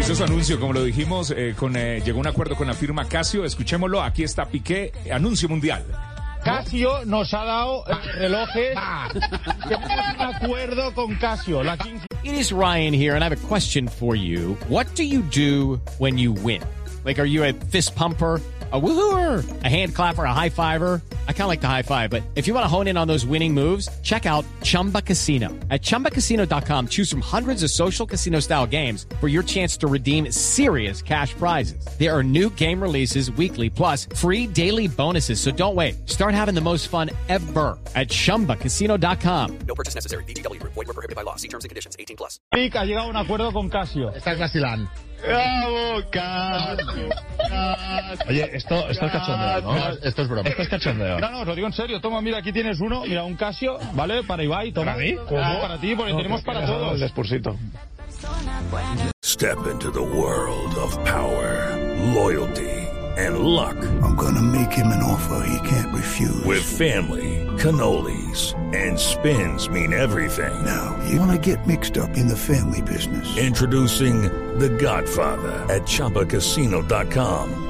Hizo, su anuncio, como lo dijimos, eh, con, eh, llegó un acuerdo con la firma Casio. Escuchémoslo, aquí está Piqué, anuncio mundial. Casio nos ha dado eh, relojes. Tenemos un acuerdo con Casio. La 15 It is Ryan here, and I have a question for you. What do you do when you win? Like, are you a fist pumper? A woohooer, a hand clapper, a high fiver. I kind of like the high five, but if you want to hone in on those winning moves, check out Chumba Casino. At chumbacasino.com, choose from hundreds of social casino style games for your chance to redeem serious cash prizes. There are new game releases weekly, plus free daily bonuses. So don't wait. Start having the most fun ever at chumbacasino.com. No purchase necessary. VGW. Void were prohibited by law. See terms and conditions. 18 plus. Pic ha llegado a un acuerdo con Casio. Está Casilán. ¡Bravo, Casio! Oye, esto, esto es cachondeo, ¿no? Esto es broma. Esto es cachondeo. No, no, os lo digo en serio. Toma, mira, aquí tienes uno. Mira, un Casio, ¿vale? Para Ibai, toma. ¿Para mí? Ah, para ti, porque tenemos para todos. Despursito. Step into the world of power, loyalty, and luck. I'm gonna make him an offer he can't refuse. With family, cannolis, and spins mean everything. now, you wanna get mixed up in the family business. Introducing The Godfather at ChumbaCasino.com.